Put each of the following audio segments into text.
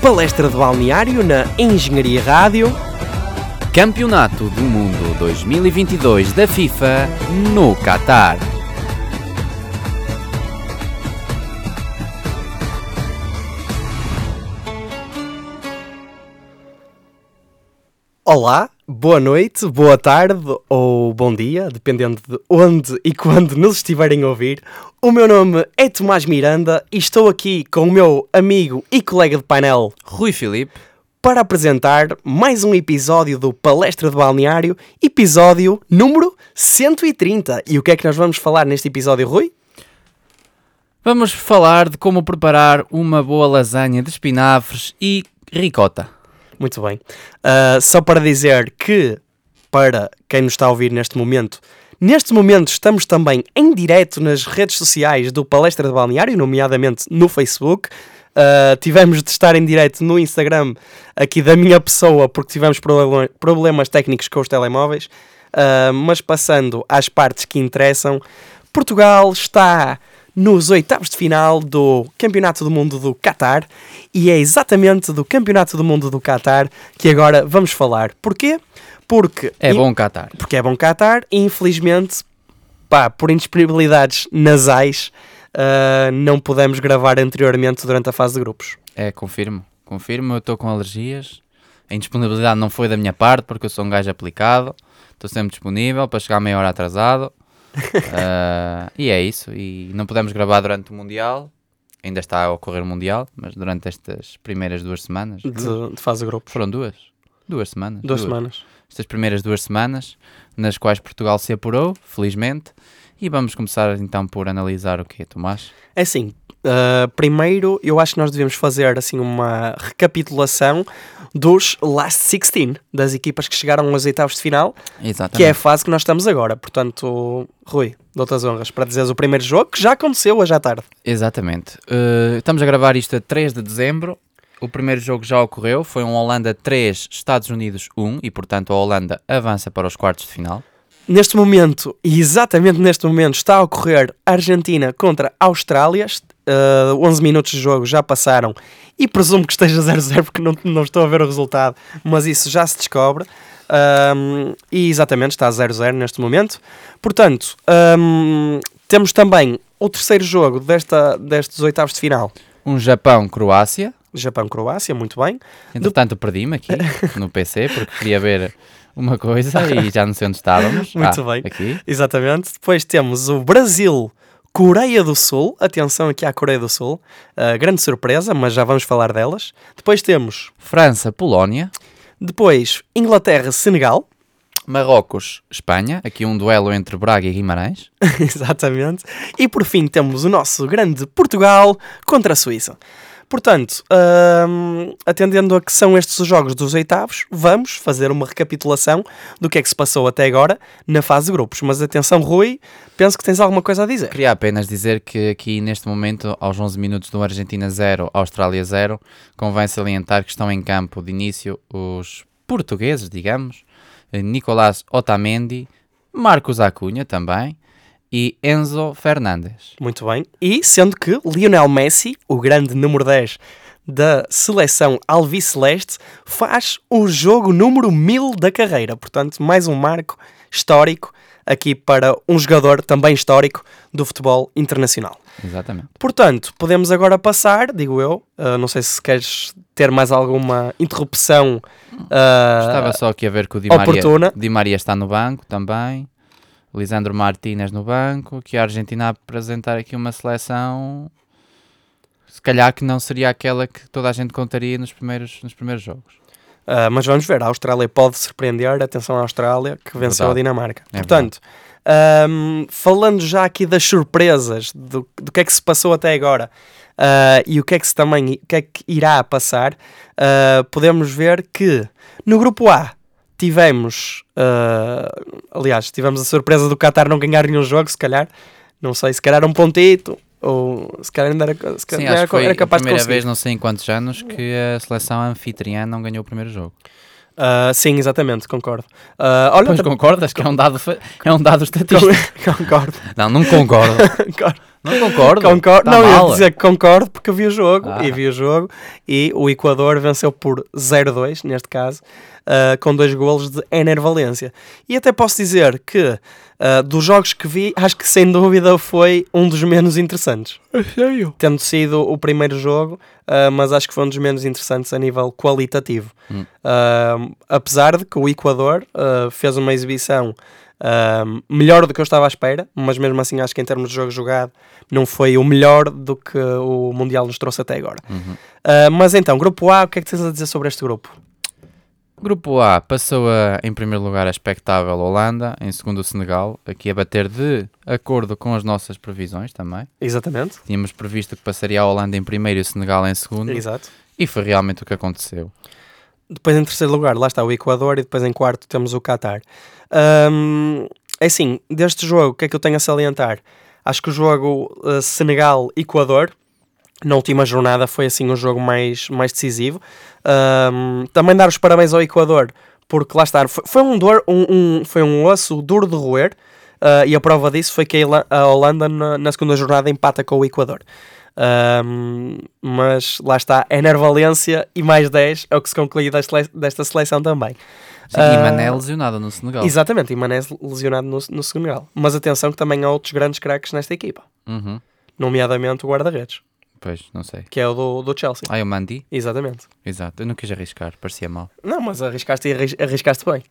palestra de balneário na Engenharia Rádio. Campeonato do Mundo 2022 da FIFA no Qatar. Olá, boa noite, boa tarde ou bom dia, dependendo de onde e quando nos estiverem a ouvir. O meu nome é Tomás Miranda e estou aqui com o meu amigo e colega de painel Rui Filipe. para apresentar mais um episódio do Palestra de Balneário, episódio número 130. E o que é que nós vamos falar neste episódio, Rui? Vamos falar de como preparar uma boa lasanha de espinafres e ricota. Muito bem. Uh, só para dizer que, para quem nos está a ouvir neste momento, neste momento estamos também em direto nas redes sociais do Palestra de Balneário, nomeadamente no Facebook. Uh, tivemos de estar em direto no Instagram aqui da minha pessoa porque tivemos problema- problemas técnicos com os telemóveis. Uh, mas passando às partes que interessam, Portugal está nos oitavos de final do Campeonato do Mundo do Qatar e é exatamente do Campeonato do Mundo do Qatar que agora vamos falar. Porquê? É bom Qatar. porque é bom Qatar e infelizmente, pá, por indisponibilidades nasais, ah, não pudemos gravar anteriormente durante a fase de grupos. É, confirmo. Confirmo, eu estou com alergias. A indisponibilidade não foi da minha parte, porque eu sou um gajo aplicado. Estou sempre disponível para chegar meia hora atrasado. Ah, e é isso. E não pudemos gravar durante o Mundial. Ainda está a ocorrer o Mundial, mas durante estas primeiras duas semanas. De, de fase de grupos. Foram duas. Duas semanas. Duas semanas. Estas primeiras duas semanas, nas quais Portugal se apurou, felizmente. E vamos começar então por analisar o que é, Tomás? É assim, ah, primeiro eu acho que nós devemos fazer assim uma recapitulação dos last 16 das equipas que chegaram aos oitavos de final, Exatamente. que é a fase que nós estamos agora. Portanto, Rui, dou-te as honras para dizeres o primeiro jogo que já aconteceu hoje à tarde. Exatamente. Uh, estamos a gravar isto a 3 de dezembro. O primeiro jogo já ocorreu. Foi um Holanda 3, Estados Unidos 1. E, portanto, a Holanda avança para os quartos de final. Neste momento, e exatamente neste momento, está a ocorrer Argentina contra Austrália. Uh, 11 minutos de jogo já passaram e presumo que esteja 0-0 porque não, não estou a ver o resultado, mas isso já se descobre. Um, e exatamente está a 0-0 neste momento. Portanto, um, temos também o terceiro jogo desta, destes oitavos de final. Um Japão-Croácia. Japão-Croácia, muito bem. Entretanto, perdi-me aqui no PC porque queria ver uma coisa e já não sei onde estávamos. Muito Ah, bem. Aqui. Exatamente. Depois temos o Brasil, Coreia do Sul. Atenção aqui à Coreia do Sul. Uh, grande surpresa, mas já vamos falar delas. Depois temos, França-Polónia. depois, Inglaterra, Senegal. Marrocos, Espanha. Aqui um duelo entre Braga e Guimarães. Exatamente. E por fim temos o nosso grande Portugal contra a Suíça. Portanto, hum, atendendo a que são estes os jogos dos oitavos, vamos fazer uma recapitulação do que é que se passou até agora na fase de grupos. Mas atenção, Rui, penso que tens alguma coisa a dizer. Queria apenas dizer que aqui neste momento, aos 11 minutos do Argentina 0, Austrália 0, convém salientar que estão em campo de início os portugueses, digamos, Nicolás Otamendi, Marcos Acunha também e Enzo Fernandes. Muito bem. E sendo que Lionel Messi, o grande número 10 da seleção alviceleste, faz o jogo número 1000 da carreira. Portanto, mais um marco histórico aqui para um jogador também histórico do futebol internacional. Exatamente. Portanto, podemos agora passar, digo eu, uh, não sei se queres ter mais alguma interrupção. uh, Estava só aqui a ver que o Di Maria. Di Maria está no banco também. Lisandro Martínez no banco, que a Argentina a apresentar aqui uma seleção se calhar que não seria aquela que toda a gente contaria nos primeiros, nos primeiros jogos. Uh, mas vamos ver, a Austrália pode surpreender. Atenção à Austrália, que venceu Verdade. a Dinamarca. É Portanto, um, falando já aqui das surpresas, do, do que é que se passou até agora uh, e o que é que, se também, o que é que irá passar, uh, podemos ver que no grupo A tivemos, uh, aliás, tivemos a surpresa do Qatar não ganhar nenhum jogo, se calhar, não sei, se calhar um pontito, ou se calhar ainda era, se calhar Sim, era, acho que era a capaz de primeira vez, não sei em quantos anos, que a seleção anfitriã não ganhou o primeiro jogo. Ah, sim, exatamente, concordo. Ah, olha, Pois concordas que é um dado, é um dado estatístico? concordo. Não, não concordo. concordo. Não concordo. Concordo. Tá não, eu ia mal. dizer que concordo porque vi o jogo Ah. e vi o jogo e o Equador venceu por 0-2, neste caso, ah, com dois golos de Ener Valência. E até posso dizer que ah, dos jogos que vi, acho que sem dúvida foi um dos menos interessantes. Sério? Tendo sido o primeiro jogo, ah, mas acho que foi um dos menos interessantes a nível qualitativo. Hum. Apesar de que o Equador fez uma exibição ah, melhor do que eu estava à espera, mas mesmo assim acho que em termos de jogo jogado não foi o melhor do que o Mundial nos trouxe até agora. Uhum. Ah, mas então, grupo A, o que é que tens a dizer sobre este grupo? Grupo A passou a, em primeiro lugar a expectável Holanda, em segundo o Senegal, aqui a bater de acordo com as nossas previsões também. Exatamente. Tínhamos previsto que passaria a Holanda em primeiro e o Senegal em segundo, Exato. e foi realmente o que aconteceu. Depois em terceiro lugar, lá está o Equador e depois em quarto temos o Qatar. Ahm, é assim, deste jogo, o que é que eu tenho a salientar? Acho que o jogo uh, Senegal-Equador, na última jornada, foi assim o jogo mais, mais decisivo. Ahm, também dar os parabéns ao Equador, porque lá está, foi, foi um, dor, um, um- foi um osso duro de roer, ah, e a prova disso foi que a Holanda na, na segunda jornada empata com o Equador. Mas lá está, Ener Valência e mais 10 é o que se conclui desta, desta seleção também. Sim, Ah, e Mané lesionado no Senegal. Exatamente, e Mané lesionado no, no Senegal. Mas atenção que também há outros grandes craques nesta equipa, Uhum. nomeadamente o guarda-redes, Pois, não sei. que é o do, do Chelsea. Ah, eu Mandi? Exatamente. Exato, eu não quis arriscar, parecia mal. Não, mas arriscaste e arris- arriscaste bem.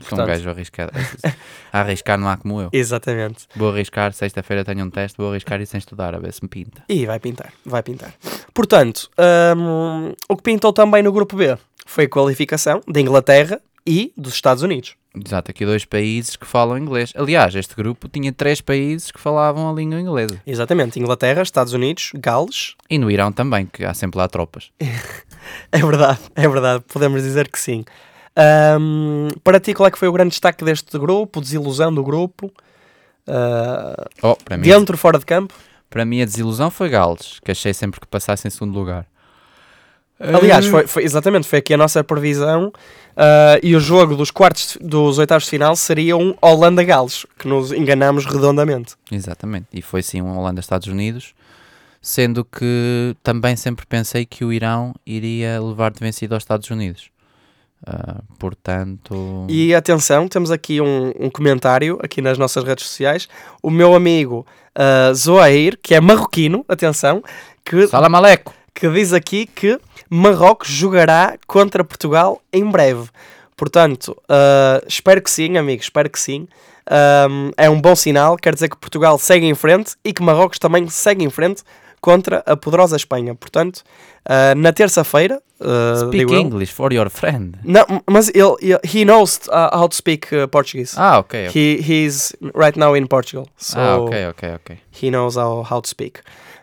Sou um gajo arriscado. A arriscar não há como eu. Exatamente. Vou arriscar, sexta-feira tenho um teste, vou arriscar e sem estudar, a ver se me pinta. E vai pintar, vai pintar. Portanto, hum, o que pintou também no grupo B foi a qualificação da Inglaterra e dos Estados Unidos. Exato, aqui dois países que falam inglês. Aliás, este grupo tinha três países que falavam a língua inglesa. Exatamente, Inglaterra, Estados Unidos, Gales. E no Irão também, que há sempre lá tropas. É verdade, é verdade, podemos dizer que sim. Hum, para ti, qual é que foi o grande destaque deste grupo, desilusão do grupo? Ah, Oh, para mim, dentro, fora de campo? para mim a desilusão foi Gales, que achei sempre que passasse em segundo lugar. Aliás, foi, foi- exatamente, foi aqui a nossa previsão ah, e o jogo dos quartos, dos oitavos de final seria um Holanda-Gales, que nos enganámos redondamente. Exatamente, e foi sim um Holanda-Estados Unidos, sendo que também sempre pensei que o Irão iria levar de vencido aos Estados Unidos. Ah, portanto, E atenção, temos aqui um, um comentário aqui nas nossas redes sociais. O meu amigo ah, Zoair, que é marroquino, atenção, que, Salam Aleco! que diz aqui que Marrocos jogará contra Portugal em breve. Portanto, ah, espero que sim, amigo, espero que sim. Ahm, é um bom sinal, quer dizer que Portugal segue em frente e que Marrocos também segue em frente contra a poderosa Espanha. Portanto, ah, na terça-feira, ah, Speak English for your friend. não, mas ele, ele he knows uh, how to speak uh, Portuguese. Ah, ok. ok. He he's right now in Portugal, so ah, ok, ok, ok. he knows how, how to speak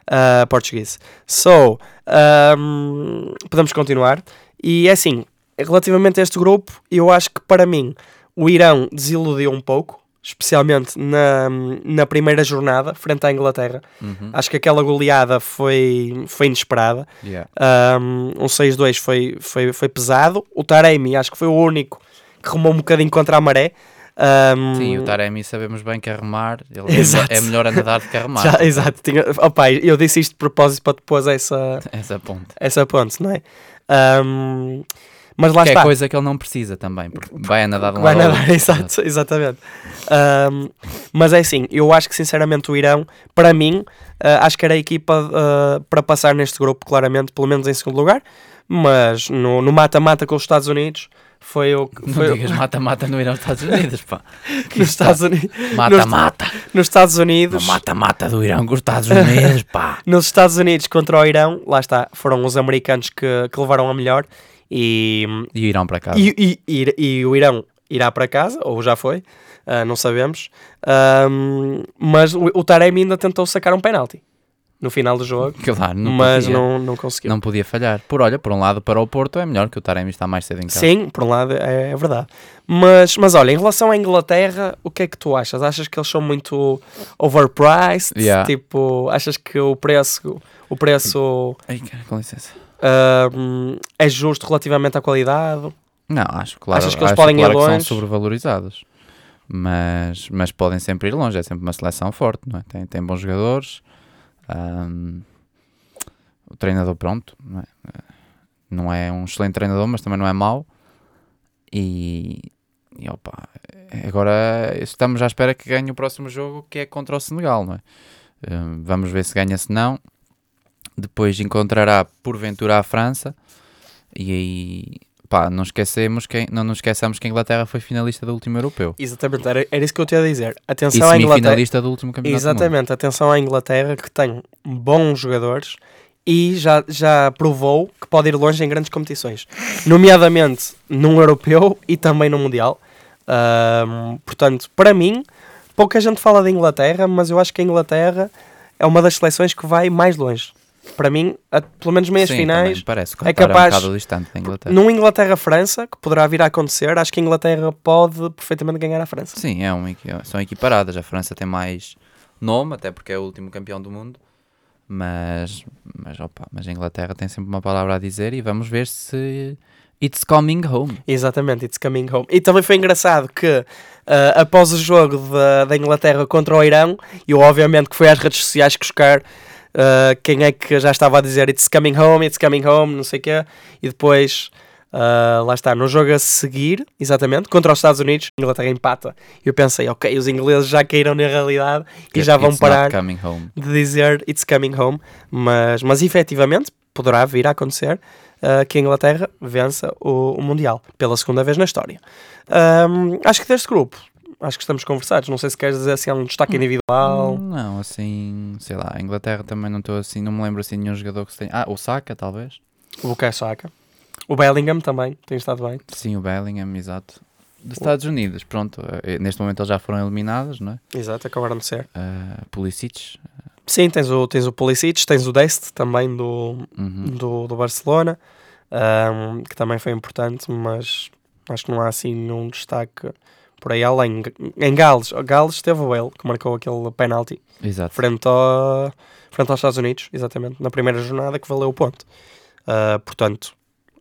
uh, Portuguese. So um, podemos continuar. E é assim, relativamente a este grupo, eu acho que para mim o Irão desiludiu um pouco, especialmente na, na primeira jornada frente à Inglaterra. Uhum. Acho que aquela goleada foi, foi inesperada. Yeah. Um, um 6-2 foi, foi, foi pesado. O Taremi acho que foi o único que remou um bocadinho contra a maré. Um, Sim, o Taremi sabemos bem que a remar, ele é Exato. melhor- é melhor a nadar do que a remar. já- exato. Tinha, opa, eu disse isto de propósito para depois essa, Essa ponta. essa ponte, não é? Um, mas lá que é está. coisa que ele não precisa também, porque vai a nadar de um Vai nadar, exato, exatamente. Um, mas é assim, eu acho que sinceramente o Irão, para mim, uh, acho que era a equipa uh, para passar neste grupo, claramente, pelo menos em segundo lugar. Mas no no mata-mata com os Estados Unidos foi o que Não foi o- digas mata-mata no Irão Estados Unidos, pá. nos Estados Unidos. Mata-mata. Nos Estados Unidos. Mata-mata do Irão com os Estados Unidos, pá. Nos Estados Unidos contra o Irão, lá está, foram os americanos que, que levaram a melhor e, E o Irão para casa. e, e, e- e o Irão irá para casa, ou já foi, ah, não sabemos. Ahm, mas o, o Taremi ainda tentou sacar um penalti no final do jogo, Claro, não mas podia, não, não conseguiu. não podia falhar. Por olha, por um lado, para o Porto é melhor que o Taremi está mais cedo em casa. Sim, por um lado é, é verdade. Mas, mas olha, em relação à Inglaterra, o que é que tu achas? Achas que eles são muito overpriced? Yeah. Tipo, achas que o preço, o preço Ai, cara, com licença. ahm, é justo relativamente à qualidade? Não, acho claro, Achas que eles podem ir claro que longe? são sobrevalorizados. Mas, mas podem sempre ir longe, é sempre uma seleção forte, não é? Tem, tem bons jogadores. Ahm, o treinador, pronto, não é? não é um excelente treinador, mas também não é mau. E, e opa, agora estamos à espera que ganhe o próximo jogo, que é contra o Senegal, não é? Ahm, vamos ver se ganha, se não. Depois encontrará porventura a França. E aí, pá, não esquecemos quem, não nos esqueçamos que a Inglaterra foi finalista do último europeu. Exatamente, era, era isso que eu tinha a dizer. E Atenção à Inglaterra. semifinalista do último campeonato. Exatamente, atenção à Inglaterra que tem bons jogadores e já, já provou que pode ir longe em grandes competições, nomeadamente num europeu e também no Mundial. Ahm, portanto, para mim, pouca gente fala da Inglaterra, mas eu acho que a Inglaterra é uma das seleções que vai mais longe. Para mim, a- pelo menos meias Sim, finais, parece é capaz- um distante da Inglaterra. num Inglaterra-França, que poderá vir a acontecer, acho que a Inglaterra pode perfeitamente ganhar a França. Sim, é um, são equiparadas. A França tem mais nome, até porque é o último campeão do mundo. Mas, mas, opa, mas a Inglaterra tem sempre uma palavra a dizer e vamos ver se it's coming home. Exatamente, It's Coming Home. E também foi engraçado que ah, após o jogo da, da Inglaterra contra o Irão, eu obviamente que fui às redes sociais buscar ah, quem é que já estava a dizer It's Coming Home, It's Coming Home, não sei o quê, e depois ah, lá está, no jogo a seguir, exatamente, contra os Estados Unidos, a Inglaterra empata. E eu pensei, ok, os ingleses já caíram na realidade e já vão parar de dizer It's Coming Home, mas, mas efetivamente poderá vir a acontecer uh, que a Inglaterra vença o, o Mundial pela segunda vez na história. Um, acho que deste grupo, acho que estamos conversados. Não sei se queres dizer assim um destaque individual. Não, assim, sei lá, a Inglaterra também não estou assim, não me lembro assim de nenhum jogador que se tenha. Ah, o Saka, talvez. O Bukayo Saka. O Bellingham também tem estado bem. Sim, o Bellingham, exato. Dos Estados Unidos, pronto. eh, Neste momento eles já foram eliminados, não é? Exato, acabaram de ser. Uh, Pulisic. Sim, tens o, tens o Pulisic, tens o Dest também do, uhum. do, do Barcelona, um, que também foi importante, mas acho que não há assim nenhum destaque por aí além. Em Gales, Gales esteve o ele que marcou aquele penalti Exato. frente, ao, frente aos Estados Unidos, exatamente, na primeira jornada que valeu o ponto. Uh, portanto,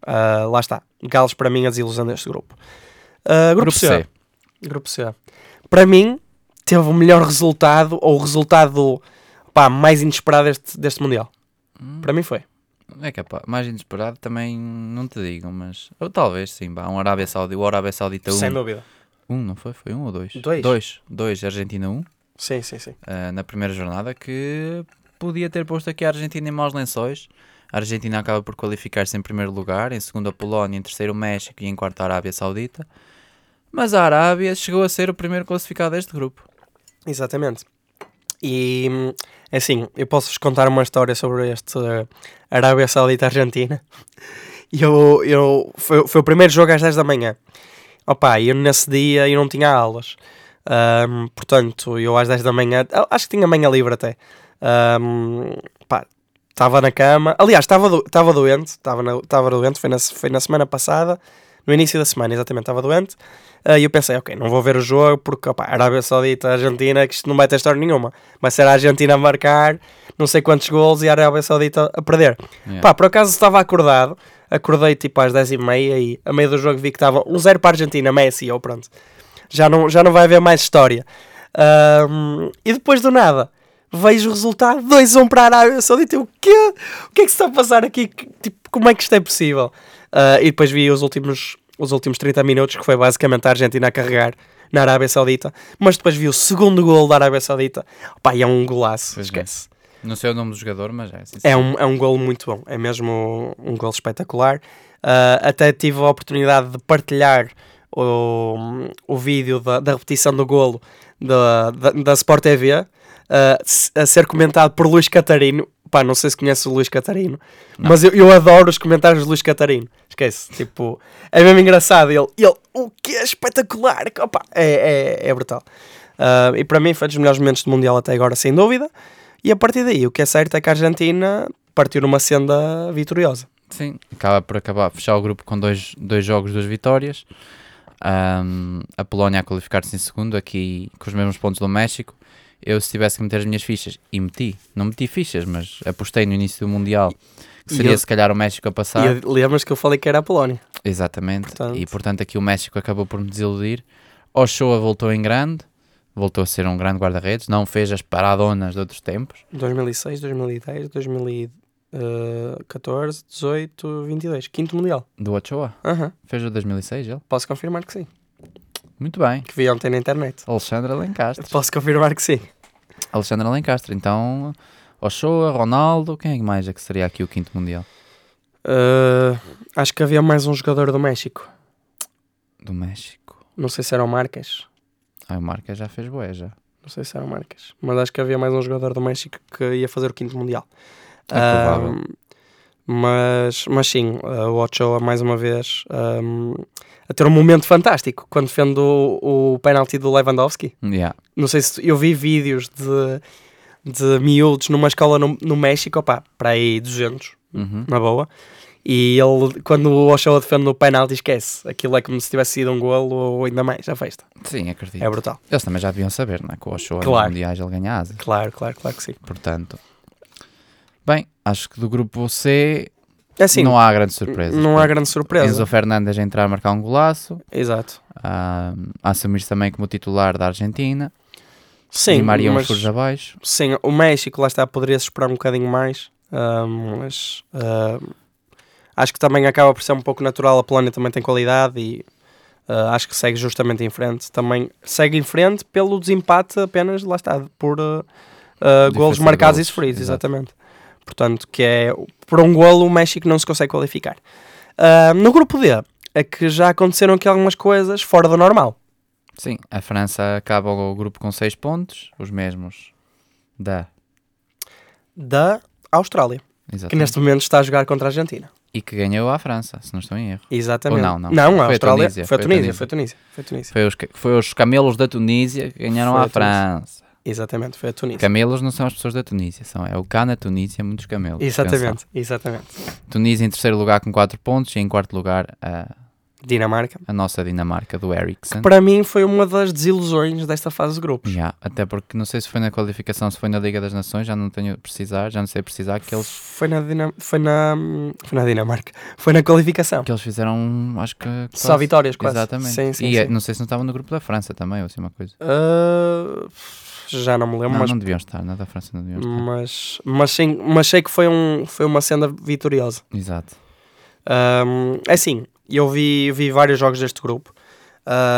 uh, lá está. Gales para mim a desilusão deste grupo. Uh, grupo, Grupo C. C. Grupo C. Para mim, teve o melhor resultado, ou o resultado pá, mais inesperado deste, deste Mundial. Hum, Para mim foi. É capaz. Mais inesperado também não te digo, mas. Ou talvez sim, vá. Um Arábia Saudita. O Arábia Saudita 1. Sem dúvida. Um, não foi? Foi um ou dois? Dois. Dois. Dois. Argentina 1. Sim, sim, sim. uh, na primeira jornada que podia ter posto aqui a Argentina em maus lençóis. A Argentina acaba por qualificar-se em primeiro lugar, em segundo a Polónia, em terceiro o México e em quarto a Arábia Saudita. Mas a Arábia chegou a ser o primeiro classificado deste grupo. Exatamente. E hum, assim, eu posso-vos contar uma história sobre este uh, Arábia Saudita-Argentina. E eu, eu, foi, foi o primeiro jogo às 10 da manhã. Opa, eu nesse dia eu não tinha aulas. Ahm, portanto, eu às 10 da manhã, acho que tinha manhã livre até. Ahm, pá, estava na cama. Aliás, estava do, doente. Estava doente, foi na, foi na semana passada. No início da semana, exatamente, estava doente. Ah, E eu pensei, ok, não vou ver o jogo porque opa, Arábia Saudita, Argentina, que isto não vai ter história nenhuma. Vai ser a Argentina a marcar não sei quantos gols e a Arábia Saudita a perder. Yeah. Pá, por acaso estava acordado, acordei tipo às 10h30 e a meio do jogo vi que estava 1-0 para a Argentina, Messi, eu pronto. Já não, já não vai haver mais história. Ahm, e depois do nada, vejo o resultado 2-1 para a Arábia Saudita. O quê? O que é que se está a passar aqui? Tipo, como é que isto é possível? Ah, e depois vi os últimos, os últimos 30 minutos, que foi basicamente a Argentina a carregar na Arábia Saudita. Mas depois vi o segundo gol da Arábia Saudita. Pá, e é um golaço, é. esquece. Não sei o nome do jogador, mas é. sim, É sim. um, é um golo muito bom, é mesmo um golo espetacular. Ah, até tive a oportunidade de partilhar o, o vídeo da, da repetição do golo da, da, da Sport TV ah, s- a ser comentado por Luís Catarino. Pá, não sei se conhece o Luís Catarino, mas eu, eu adoro os comentários de Luís Catarino. Esquece, tipo, é mesmo engraçado. Ele, ele o que é espetacular, opa, é, é, é brutal. Ah, e para mim foi dos melhores momentos do Mundial até agora, sem dúvida. E a partir daí, o que é certo é que a Argentina partiu numa senda vitoriosa. Sim, acaba por acabar, fechar o grupo com dois, dois jogos, duas vitórias. Ahm, a Polónia a qualificar-se em segundo, aqui com os mesmos pontos do México. Eu, se tivesse que meter as minhas fichas, e meti, não meti fichas, mas apostei no início do Mundial que seria eu- se calhar o México a passar. E lembras que eu falei que era a Polónia? Exatamente. Portanto- E portanto aqui o México acabou por me desiludir. Ochoa voltou em grande, voltou a ser um grande guarda-redes, não fez as paradonas de outros tempos. 2006, 2010, 2014, 18, 22. Quinto Mundial. Do Ochoa. Aham. Fez o 2006 ele. Posso confirmar que sim. Muito bem. Que vi ontem na internet. Alexandre Alencastre. Posso confirmar que sim. Alexandre Alencastre. Então, Ochoa, Ronaldo, quem é mais é que seria aqui o quinto mundial? Uh, acho que havia mais um jogador do México. Do México. Não sei se era o Marques. O Marca já fez boé já. Não sei se era o Marques. Mas acho que havia mais um jogador do México que ia fazer o quinto Mundial. É provável. Um, mas, mas sim, uh, o Ochoa mais uma vez um, a ter um momento fantástico quando defende o, o penalti do Lewandowski. Yeah. Não sei se eu vi vídeos de, de miúdos numa escola no, no México, opá, para aí 200, Uhum. na boa. E ele, quando o Ochoa defende no penalti, esquece. Aquilo é como se tivesse sido um golo ou ainda mais a festa. Sim, acredito. É brutal. Eles também já deviam saber, não é? Que o Ochoa Claro. nos mundiais ele ganha asa. Claro, claro, claro que sim. Portanto, bem, acho que do grupo C É assim, não há grandes surpresas. não há grande surpresa. Enzo Fernandes a entrar a marcar um golaço, Exato. a, a assumir-se também como titular da Argentina. Sim, e Maria mas, furos abaixo. sim, o México, lá está, poderia-se esperar um bocadinho mais. ahm, mas ahm, acho que também acaba por ser um pouco natural. A Polónia também tem qualidade e ah, acho que segue justamente em frente. Também segue em frente pelo desempate apenas, lá está, por ah, Diferença golos marcados golos, e sofridos, exato. exatamente. Portanto, que é por um golo o México não se consegue qualificar. Ah, no grupo D é que já aconteceram aqui algumas coisas fora do normal. Sim, a França acaba o grupo com 6 pontos, os mesmos da. Da Austrália, que Exatamente. neste momento está a jogar contra a Argentina. E que ganhou a França, se não estou em erro. Exatamente. Ou não, não. Não, a Foi a Austrália. Tunísia, foi a Tunísia, foi a Tunísia. Foi a Tunísia. Foi os, foi os camelos da Tunísia que ganharam a França. Exatamente, foi a Tunísia. Camelos não são as pessoas da Tunísia, são, é o Ghana, Tunísia, muitos camelos. Exatamente, exatamente. Tunísia em terceiro lugar com 4 pontos e em quarto lugar a, Dinamarca. a nossa Dinamarca do Ericsson. Para mim foi uma das desilusões desta fase de grupos. Já, até porque não sei se foi na qualificação, se foi na Liga das Nações, já não tenho precisar, já não sei precisar que eles, Foi na, Dinam... foi na foi na Dinamarca. Foi na qualificação. que eles fizeram, acho que Só quase- vitórias quase. Exatamente. Sim, sim, e é- sim. não sei se não estavam no grupo da França também, ou assim uma coisa. Ah, já não me lembro, Não, mas, não deviam estar, na da França não deviam estar. mas, mas, sim, mas sei que foi, um, foi uma senda vitoriosa. Exato. Um, é assim, eu vi, vi vários jogos deste grupo,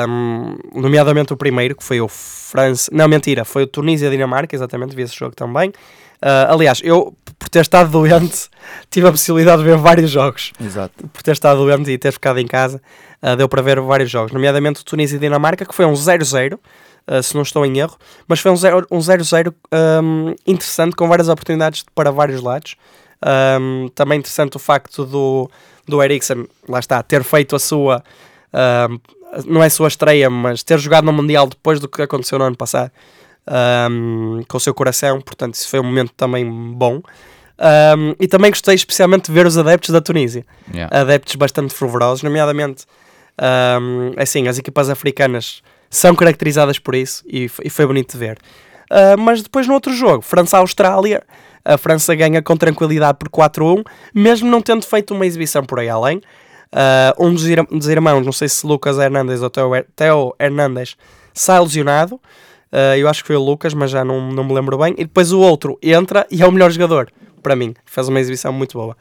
um, nomeadamente o primeiro, que foi o França. Não, mentira, foi o Tunísia-Dinamarca, exatamente, vi esse jogo também. Uh, aliás, eu, por ter estado doente, tive a possibilidade de ver vários jogos. Exato. Por ter estado doente e ter ficado em casa, uh, deu para ver vários jogos, nomeadamente o Tunísia-Dinamarca, que foi um 0-0. uh, se não estou em erro, mas foi um 0-0 um 0-0, um, interessante, com várias oportunidades para vários lados. Um, também interessante o facto do, do Eriksen, lá está, ter feito a sua, um, não é a sua estreia, mas ter jogado no Mundial depois do que aconteceu no ano passado, um, com o seu coração, portanto, isso foi um momento também bom. Um, e também gostei especialmente de ver os adeptos da Tunísia, Yeah. adeptos bastante fervorosos, nomeadamente, um, assim, as equipas africanas são caracterizadas por isso e, e foi bonito de ver. Uh, mas depois no outro jogo, França-Austrália, a França ganha com tranquilidade por 4-1, mesmo não tendo feito uma exibição por aí além. Uh, um dos, ir- dos irmãos, não sei se Lucas Hernandes ou Teo, Her- Teo Hernandes, sai lesionado. Uh, eu acho que foi o Lucas, mas já não, não me lembro bem. E depois o outro entra e é o melhor jogador, para mim. Fez uma exibição muito boa.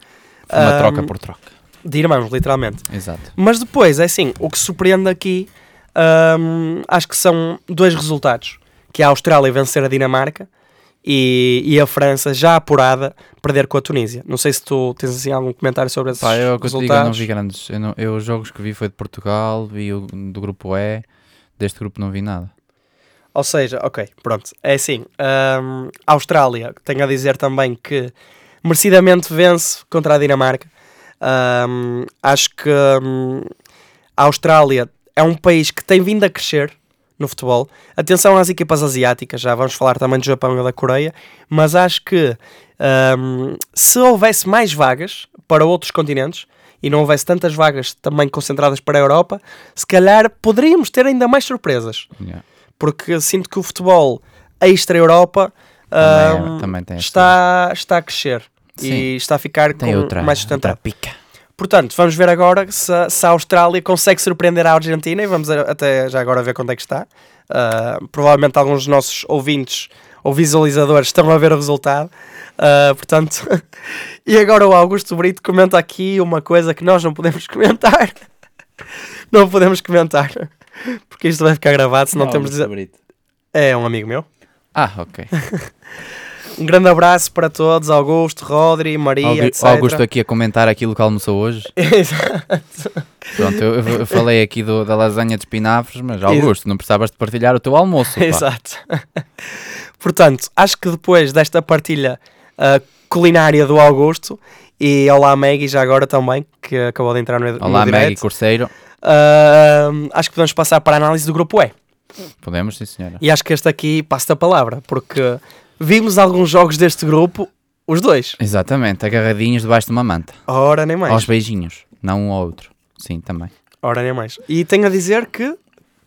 Foi uma Um, troca por troca. De irmãos, literalmente. Exato. Mas depois, é assim, o que surpreende aqui, hum, acho que são dois resultados. Que é a Austrália vencer a Dinamarca e, e a França, já apurada, perder com a Tunísia. Não sei se tu tens assim, algum comentário sobre esses Pá, eu, te digo, eu resultados. não vi grandes. Eu, não- eu os jogos que vi foi de Portugal, vi o do grupo E, deste grupo não vi nada. Ou seja, ok, pronto. É assim, hum, a Austrália, tenho a dizer também que merecidamente vence contra a Dinamarca. Hum, acho que hum, a Austrália é um país que tem vindo a crescer no futebol. Atenção às equipas asiáticas, já vamos falar também do Japão e da Coreia, mas acho que hum, se houvesse mais vagas para outros continentes e não houvesse tantas vagas também concentradas para a Europa, se calhar poderíamos ter ainda mais surpresas Yeah. porque sinto que o futebol extra-Europa é- essa- está, está a crescer Sim. e está a ficar com outra, mais outra sustentado. pica. Portanto, vamos ver agora se, a- se a Austrália consegue surpreender a Argentina e vamos a- até já agora ver quanto é que está. Ah, provavelmente alguns dos nossos ouvintes ou visualizadores estão a ver o resultado. Ah, portanto, e agora o Augusto Brito comenta aqui uma coisa que nós não podemos comentar. não podemos comentar. Porque isto vai ficar gravado, se não temos de dizer. É um amigo meu. Ah, ok. Um grande abraço para todos, Augusto, Rodri, Maria, Augu- etc. Augusto aqui a comentar aquilo que almoçou hoje. Exato. Pronto, eu, eu falei aqui do- da lasanha de espinafres, mas Augusto, não precisavas de partilhar o teu almoço. pá. Exato. Portanto, acho que depois desta partilha ah, culinária do Augusto e olá Maggie já agora também, que acabou de entrar no, no Olá, Maggie Corseiro. ah, acho que podemos passar para a análise do grupo E. Podemos, sim, senhora. E acho que este aqui passa a palavra, porque vimos alguns jogos deste grupo, os dois. Exatamente, agarradinhos debaixo de uma manta. Ora nem mais. Aos beijinhos, não um ao outro. Sim, também. Ora nem mais. E tenho a dizer que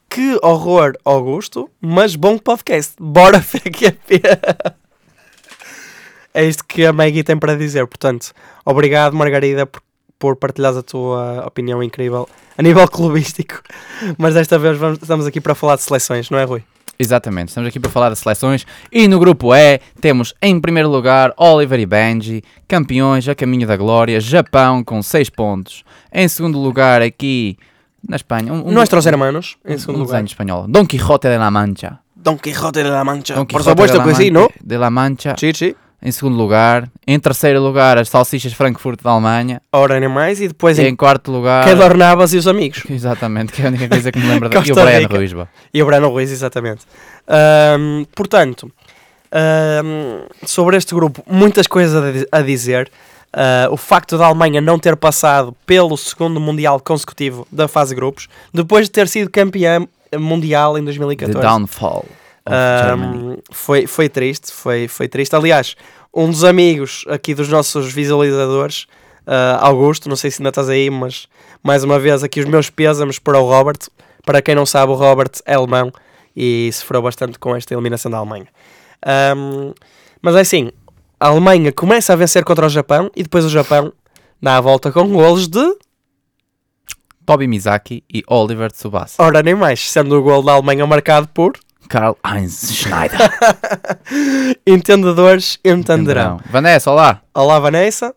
que horror, Augusto, mas bom podcast. Bora FQP. é isto que a Maggie tem para dizer. Portanto, obrigado, Margarida, por, por partilhares a tua opinião incrível a nível clubístico. Mas desta vez vamos- estamos aqui para falar de seleções, não é, Rui? Exatamente, estamos aqui para falar das seleções e no grupo E temos em primeiro lugar Oliver e Benji, campeões a caminho da glória, Japão com 6 pontos. Em segundo lugar aqui na Espanha, um, um, Nuestros hermanos, em segundo um lugar. desenho espanhol, Don Quijote de la Mancha. Don Quijote de la Mancha. Por supuesto que sí, Mancha- ¿no? De la Mancha. Sim, sim. Em segundo lugar, em terceiro lugar as salsichas Frankfurt da Alemanha. Ora nem mais. E depois E em em quarto lugar, Keylor Navas e os amigos. exatamente, que é a única coisa que me lembra da... E o Rica. Ruizba. E o Breno Ruiz, exatamente. Ahm, portanto, ahm, sobre este grupo, muitas coisas a, di- a dizer. Ah, o facto da Alemanha não ter passado pelo segundo Mundial consecutivo da fase grupos, depois de ter sido campeã mundial em The 2014. Downfall Ahm, foi, foi triste, foi, foi triste. Aliás, um dos amigos aqui dos nossos visualizadores, ah, Augusto, não sei se ainda estás aí, mas mais uma vez aqui os meus pésamos para o Robert. Para quem não sabe, o Robert é alemão e sofreu bastante com esta eliminação da Alemanha. Ahm, mas é assim, a Alemanha começa a vencer contra o Japão e depois o Japão dá a volta com golos de, Tobi Mizaki e Oliver Tsubasa. ora nem mais, sendo o gol da Alemanha marcado por Karl Heinz Schneider. entendedores entenderão. Vanessa, olá. Olá Vanessa,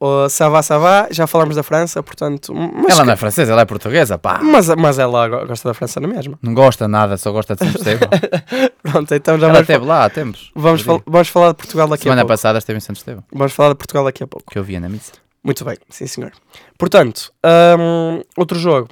o Savá Savá, já falamos da França, portanto. Ela não é francesa, ela é portuguesa, pá. mas, mas ela go- gosta da França na mesma. Não gosta nada, só gosta de São Estevão. Pronto, então já ela vamos, esteve lá há tempos. vamos, fal- vamos falar de Portugal daqui a Semana pouco. passada esteve em Santo Estevão, Vamos falar de Portugal daqui a pouco. que eu via na missa. Muito bem, sim senhor. Portanto, hum, outro jogo.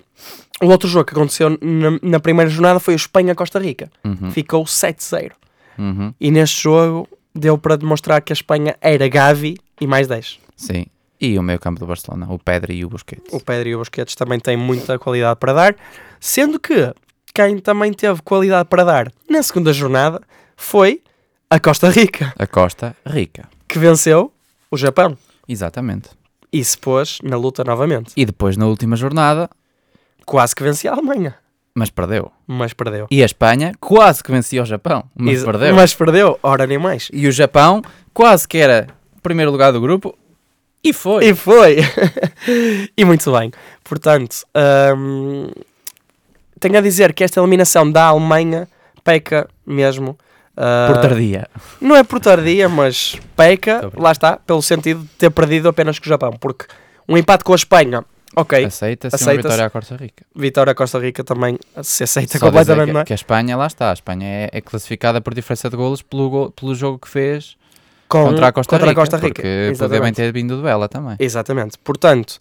O outro jogo que aconteceu na, na primeira jornada foi o Espanha-Costa Rica. Uhum, Ficou 7-0. uhum, E neste jogo deu para demonstrar que a Espanha era Gavi e mais 10. Sim. E o meio campo do Barcelona, o Pedri e o Busquets. O Pedro e o Busquets também têm muita qualidade para dar, sendo que quem também teve qualidade para dar na segunda jornada foi a Costa Rica, A Costa Rica. que venceu o Japão Exatamente. e se pôs na luta novamente. E depois, na última jornada, Quase que vencia a Alemanha, mas perdeu. mas perdeu. E a Espanha quase que vencia o Japão, mas Ex- perdeu. Mas perdeu, ora nem mais. E o Japão quase que era primeiro lugar do grupo e foi. E foi! e muito bem. Portanto, hum, tenho a dizer que esta eliminação da Alemanha peca mesmo. ah, Por tardia. Não é por tardia, mas peca, lá está, pelo sentido de ter perdido apenas com o Japão. Porque um empate com a Espanha, ok, Aceita-se uma Aceita-se. vitória à Costa Rica. vitória à Costa Rica também se aceita Só completamente, que, é? que a Espanha, lá está. A Espanha é, é classificada por diferença de golos pelo, pelo jogo que fez Com- contra a Costa contra Rica. a Costa Rica. Porque podia bem ter vindo dela também. Exatamente. Portanto,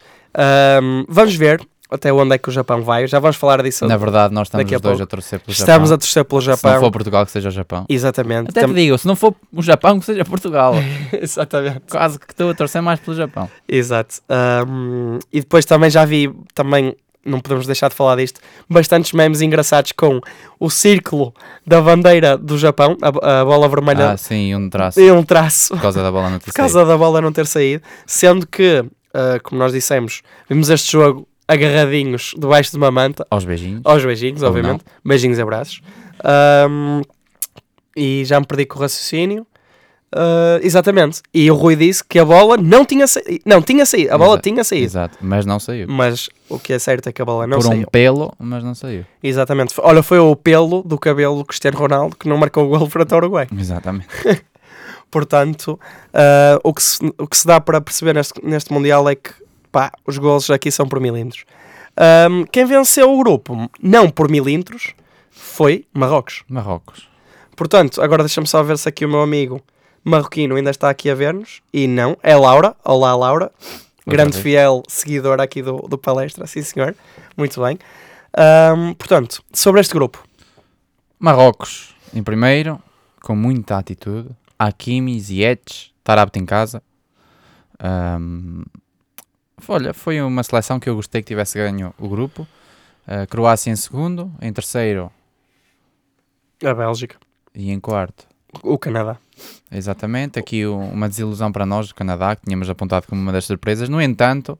hum, vamos ver até onde é que o Japão vai. Já vamos falar disso. Na verdade, nós estamos Daqui a dois pouco. a torcer pelo Estamos a Japão. torcer pelo Se não Japão. for Portugal, que seja o Japão. Exatamente. Até te Tam- digo, se não for o Japão, que seja Portugal. Exatamente. Quase que estou a torcer mais pelo Japão. Exato. Hum, e depois também já vi, também não podemos deixar de falar disto, bastantes memes engraçados com o círculo da bandeira do Japão, a, a bola vermelha Ah, sim, um traço. e um traço Por causa da bola não ter por causa da bola não ter saído, sendo que, ah, como nós dissemos, vimos este jogo agarradinhos debaixo de uma manta, Aos beijinhos. aos beijinhos, Ou obviamente, beijinhos e abraços. Hum, e já me perdi com o raciocínio. Uh, exatamente. E o Rui disse que a bola não tinha saído. Não, tinha saído. A bola Exato. tinha saído. Exato, mas não saiu. Mas o que é certo é que a bola não Por saiu. um pelo, mas não saiu. Exatamente. Olha, foi o pelo do cabelo do Cristiano Ronaldo que não marcou o gol frente ao Uruguai. Exatamente. Portanto, uh, o, que se, o que se dá para perceber neste, neste Mundial é que pá, os golos aqui são por milímetros. Um, quem venceu o grupo, não por milímetros, foi Marrocos. Marrocos. Portanto, agora deixa-me só ver se aqui o meu amigo marroquino ainda está aqui a ver-nos. E não, é Laura. Olá, Laura. Grande vez. fiel seguidora aqui do, do palestra, sim senhor. Muito bem. Um, portanto, sobre este grupo. Marrocos, em primeiro, com muita atitude. Hakimi, Ziyech, Tarabt em casa. Ahm, olha, foi uma seleção que eu gostei que tivesse ganho o grupo. Ah, Croácia em segundo, em terceiro A Bélgica. e em quarto. O Canadá. Exatamente, aqui uma desilusão para nós do Canadá, que tínhamos apontado como uma das surpresas. No entanto,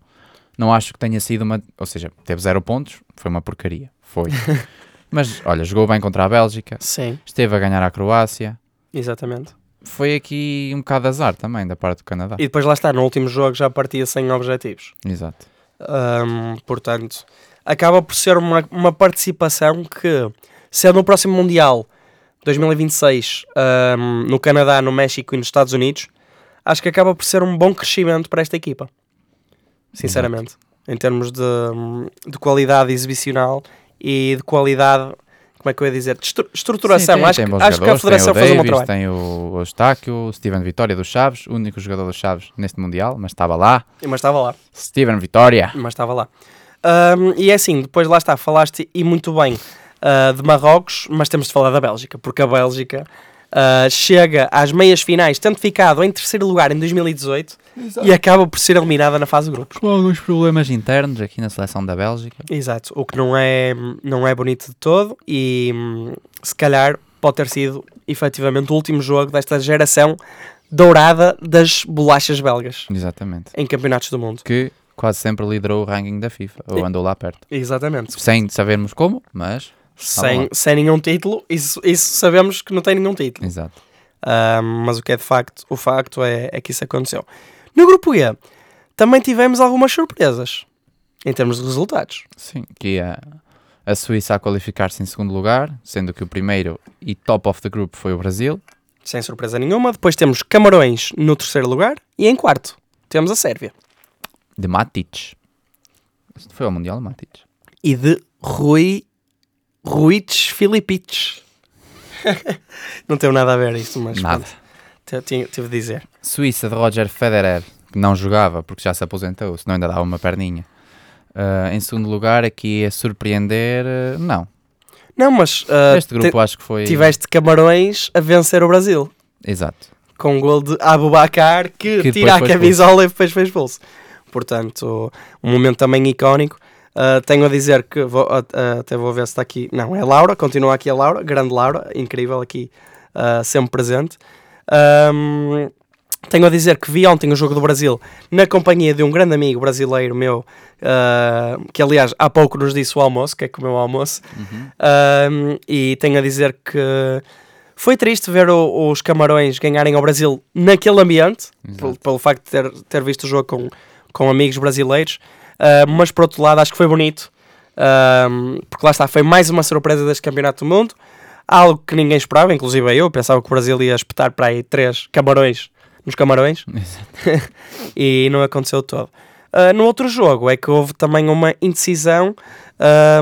não acho que tenha sido uma. Ou seja, teve zero pontos, foi uma porcaria. Foi. Mas olha, jogou bem contra a Bélgica, Sim, esteve a ganhar a Croácia. exatamente. Foi aqui um bocado azar também da parte do Canadá. E depois lá está, no último jogo já partia sem objetivos. Exato. Um, portanto, acaba por ser uma, uma participação que, sendo no próximo Mundial 2026 um, no Canadá, no México e nos Estados Unidos, acho que acaba por ser um bom crescimento para esta equipa. Sinceramente, em termos de, de qualidade exibicional e de qualidade, como é que eu ia dizer, estru- estruturação. Sim, tem- acho tem acho que a Federação tem o fez um bom trabalho. Tem o, Eustáquio, o Steven Vitória dos Chaves, o único jogador dos Chaves neste Mundial, mas estava lá. Mas estava lá. Steven Vitória. mas estava lá. Ahm, e é assim, depois lá está, falaste e muito bem ah, de Marrocos, mas temos de falar da Bélgica, porque a Bélgica ah, chega às meias finais, tendo ficado em terceiro lugar em 2018 e acaba por ser eliminada na fase de grupos. Com alguns problemas internos aqui na seleção da Bélgica. Exato, o que não é, não é bonito de todo e hum, se calhar pode ter sido efetivamente o último jogo desta geração dourada das bolachas belgas Exatamente. em campeonatos do mundo. Que quase sempre liderou o ranking da FIFA, ou andou lá perto. Exatamente. Sem sabermos como, mas. Sem, lá. sem nenhum título, isso, isso sabemos que não tem nenhum título. Exato. Ah, mas o que é de facto, o facto é, é que isso aconteceu. No grupo E, também tivemos algumas surpresas em termos de resultados. Sim, que a, a Suíça a qualificar-se em segundo lugar, sendo que o primeiro e top of the group foi o Brasil. Sem surpresa nenhuma. Depois temos Camarões no terceiro lugar. E em quarto, temos a Sérvia. De Matic. Foi ao Mundial, Matic. E de Rui Ruiz Filipic. não teve nada a ver isto, mas Nada. tive de dizer. Suíça de Roger Federer, que não jogava porque já se aposentou, senão ainda dava uma perninha. Ah, em segundo lugar, aqui a surpreender, ah, não. Não, mas ah, este grupo acho que foi. te- tiveste Camarões a vencer o Brasil. Exato. com um gol de Abubacar que, Que tira a camisola e depois foi expulso. Portanto, um momento também icónico. Uh, tenho a dizer que vou, uh, até vou ver se está aqui. Não, é Laura, continua aqui a Laura, grande Laura, incrível aqui, uh, sempre presente. Um, tenho a dizer que vi ontem o jogo do Brasil na companhia de um grande amigo brasileiro meu, uh, que aliás há pouco nos disse o almoço, que é comeu o almoço, Uhum. um, e tenho a dizer que foi triste ver o- os Camarões ganharem ao Brasil naquele ambiente, pelo, pelo facto de ter, ter visto o jogo com, com amigos brasileiros, uh, mas por outro lado acho que foi bonito, um, porque lá está, foi mais uma surpresa deste Campeonato do Mundo, algo que ninguém esperava, inclusive eu, pensava que o Brasil ia espetar para aí três Camarões nos Camarões, e não aconteceu todo. Uh, no outro jogo é que houve também uma indecisão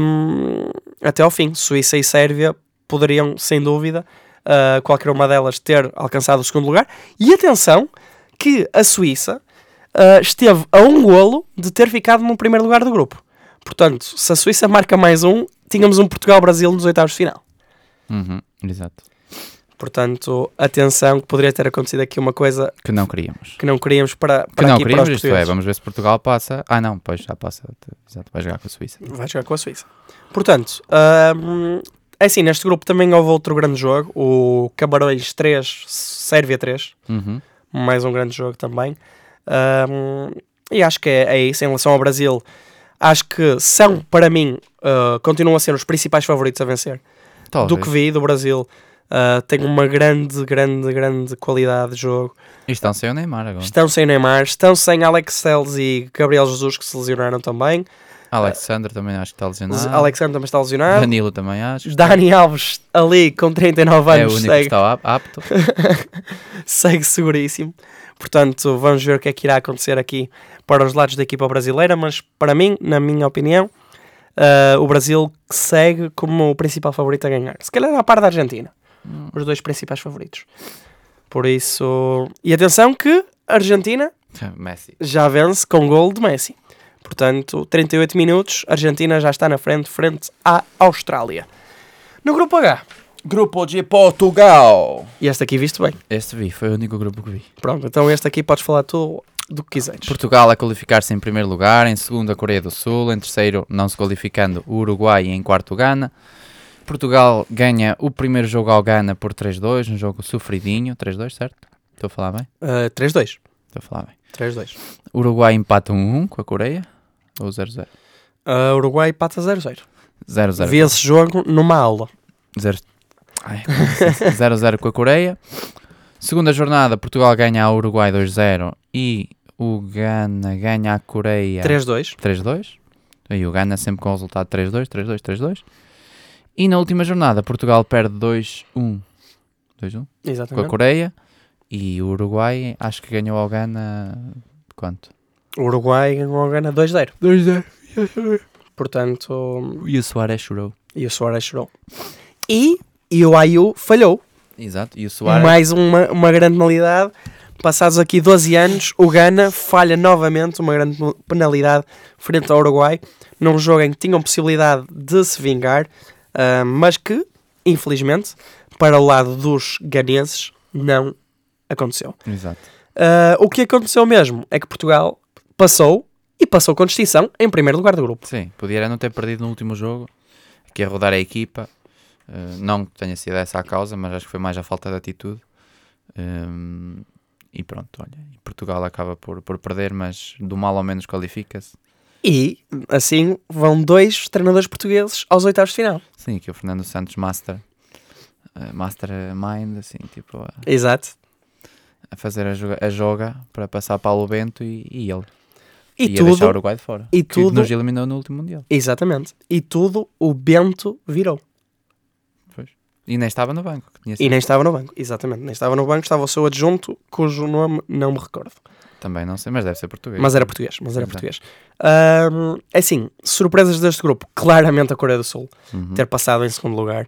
um, até ao fim. Suíça e Sérvia poderiam, sem dúvida, uh, qualquer uma delas ter alcançado o segundo lugar. E atenção que a Suíça uh, esteve a um golo de ter ficado no primeiro lugar do grupo. Portanto, se a Suíça marca mais um, tínhamos um Portugal-Brasil nos oitavos de final. Uhum. Exato. Portanto, atenção que poderia ter acontecido aqui uma coisa Que não queríamos. que não queríamos para, Que para não aqui queríamos, para isto é, vamos ver se Portugal passa. Ah, não, pois já passa. Exato, vai jogar com a Suíça. Vai jogar com a Suíça. Portanto, hum, é assim, neste grupo também houve outro grande jogo, o Camarões 3, Sérvia 3, Uhum. mais um grande jogo também. Hum, e acho que é, é isso em relação ao Brasil. Acho que são, para mim, uh, continuam a ser os principais favoritos a vencer. Talvez. Do que vi do Brasil, Uh, tem uma grande, grande, grande qualidade de jogo. E estão sem o Neymar agora. Estão sem Neymar, estão sem Alex Telles e Gabriel Jesus que se lesionaram também. Alexander também acho que está lesionado. Alexandre também está lesionado. Danilo também acho. Dani Alves ali com 39 é o anos único que segue, está ap- apto. segue seguríssimo. Portanto, vamos ver o que é que irá acontecer aqui para os lados da equipa brasileira, mas para mim, na minha opinião, ah, o Brasil segue como o principal favorito a ganhar. Se calhar a par da Argentina. Hum. Os dois principais favoritos. Por isso... E atenção que a Argentina já vence com gol de Messi. Portanto, 38 minutos, a Argentina já está na frente, frente à Austrália. No grupo H, Grupo de Portugal. e este aqui viste bem. Este vi, foi o único grupo que vi. Pronto, então este aqui podes falar tu do que quiseres. Portugal a qualificar-se em primeiro lugar, em segundo a Coreia do Sul, em terceiro não se qualificando o Uruguai e em quarto o Gana. Portugal ganha o primeiro jogo ao Gana por 3-2, um jogo sofridinho, 3-2, certo? Estou a falar bem? Uh, 3-2. Estou a falar bem. 3-2. Uruguai empata 1-1 com a Coreia, ou 0-0? Uh, Uruguai pata 0-0. 0-0. Vi esse jogo numa aula. 0 Ai, 0-0 com a Coreia. Segunda jornada, Portugal ganha ao Uruguai 2-0 e o Gana ganha a Coreia 3-2. 3-2. Aí o Gana sempre com o resultado 3-2, 3-2, 3-2. E na última jornada, Portugal perde 2-1. 2-1 com a. Coreia. E o Uruguai acho que ganhou ao Gana. Quanto? O Uruguai ganhou a Gana 2-0. 2-0. Portanto, E o Soares chorou. e o Soares chorou. E, e o Ayu falhou. Exato. E o Soares. Mais uma, uma grande penalidade. Passados aqui 12 anos, o Gana falha novamente uma grande penalidade frente ao Uruguai, num jogo em que tinham possibilidade de se vingar, ah, mas que, infelizmente, para o lado dos ganenses, não aconteceu. Exato. Ah, o que aconteceu mesmo é que Portugal passou e passou com distinção em primeiro lugar do grupo. Sim, podia não ter perdido no último jogo, aqui a rodar a equipa. Uh, não que tenha sido essa a causa, mas acho que foi mais a falta de atitude. Um, e pronto, olha, Portugal acaba por, por perder, mas do mal ao menos qualifica-se. E, assim, vão dois treinadores portugueses aos oitavos de final. Sim, aqui o Fernando Santos Master, uh, Mastermind, assim, tipo, a, Exato. a fazer a joga, a joga para passar Paulo Bento e, e ele. E ia deixar o tudo, Uruguai de fora. e que tudo- nos eliminou no último Mundial. exatamente, e tudo o Bento virou. E nem estava no banco. E nem estava no banco, exatamente. Nem estava no banco, estava o seu adjunto, cujo nome não me recordo. Também não sei, mas deve ser português. Mas era português, mas era Exato. português. Ahm, é assim, surpresas deste grupo. Claramente a Coreia do Sul Uhum. ter passado em segundo lugar.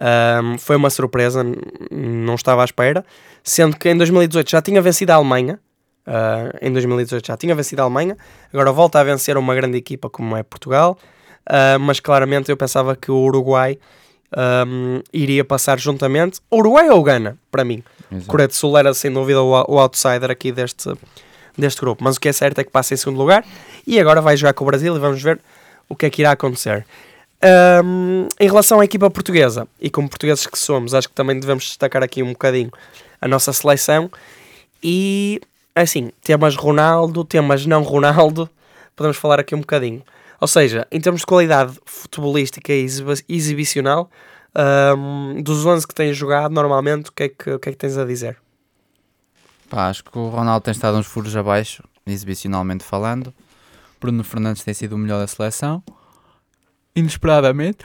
Ahm, foi uma surpresa, não estava à espera. Sendo que em 2018 já tinha vencido a Alemanha. Ah, em 2018 já tinha vencido a Alemanha. Agora volta a vencer uma grande equipa como é Portugal. Ah, mas claramente eu pensava que o Uruguai ahm, iria passar juntamente. Uruguai ou Gana, para mim. Exato. Coreia do Sul era sem dúvida o, o outsider aqui deste, deste grupo. Mas o que é certo é que passa em segundo lugar e agora vai jogar com o Brasil e vamos ver o que é que irá acontecer. Ahm, em relação à equipa portuguesa, e como portugueses que somos, acho que também devemos destacar aqui um bocadinho a nossa seleção. E assim, temas Ronaldo, temas não Ronaldo, podemos falar aqui um bocadinho. Ou seja, em termos de qualidade futebolística e exibi- exibicional, ahm, dos 11 que tens jogado, normalmente, o que, é que, o que é que tens a dizer? Pá, acho que o Ronaldo tem estado uns furos abaixo, exibicionalmente falando. Bruno Fernandes tem sido o melhor da seleção. Inesperadamente.